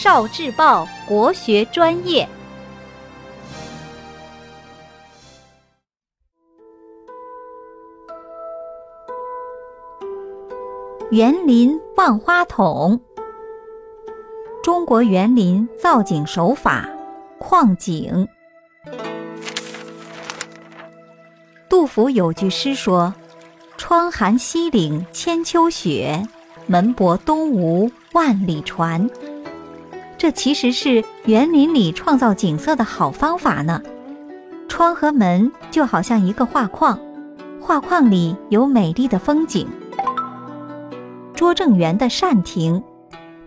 少智报国学专业。园林万花筒，中国园林造景手法，框景。杜甫有句诗说：“窗含西岭千秋雪，门泊东吴万里船。”这其实是园林里创造景色的好方法呢。窗和门就好像一个画框，画框里有美丽的风景。拙政园的扇亭，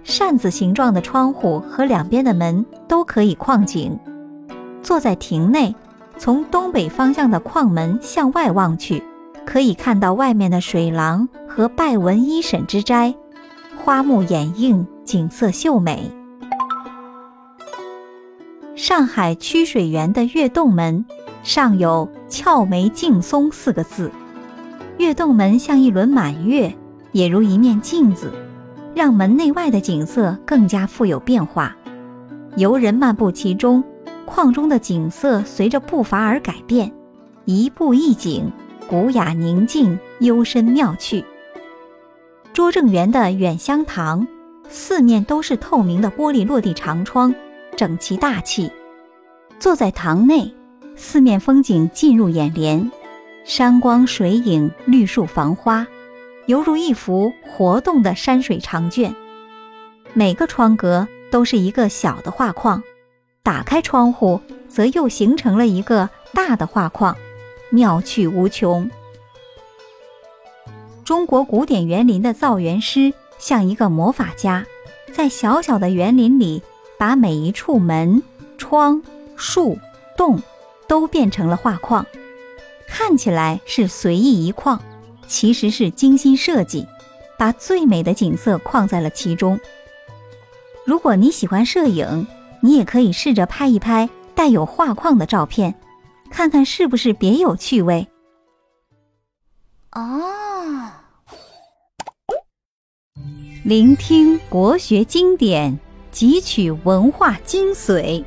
扇子形状的窗户和两边的门都可以框景。坐在亭内，从东北方向的框门向外望去，可以看到外面的水廊和拜文一审之斋，花木掩映，景色秀美。上海曲水园的月洞门上有“俏眉劲松”四个字，月洞门像一轮满月。也如一面镜子，让门内外的景色更加富有变化。游人漫步其中，框中的景色随着步伐而改变，一步一景，古雅宁静，幽深妙趣。拙政园的远香堂，四面都是透明的玻璃落地长窗，整齐大气。坐在堂内，四面风景进入眼帘，山光水影，绿树繁花。犹如一幅活动的山水长卷，每个窗格都是一个小的画框，打开窗户则又形成了一个大的画框，妙趣无穷。中国古典园林的造园师像一个魔法家，在小小的园林里，把每一处门、窗、树、洞都变成了画框，看起来是随意一框。其实是精心设计，把最美的景色框在了其中。如果你喜欢摄影，你也可以试着拍一拍带有画框的照片，看看是不是别有趣味。哦，聆听国学经典，汲取文化精髓，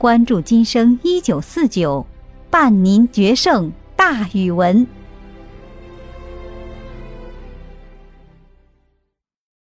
关注今生一九四九，伴您决胜大语文。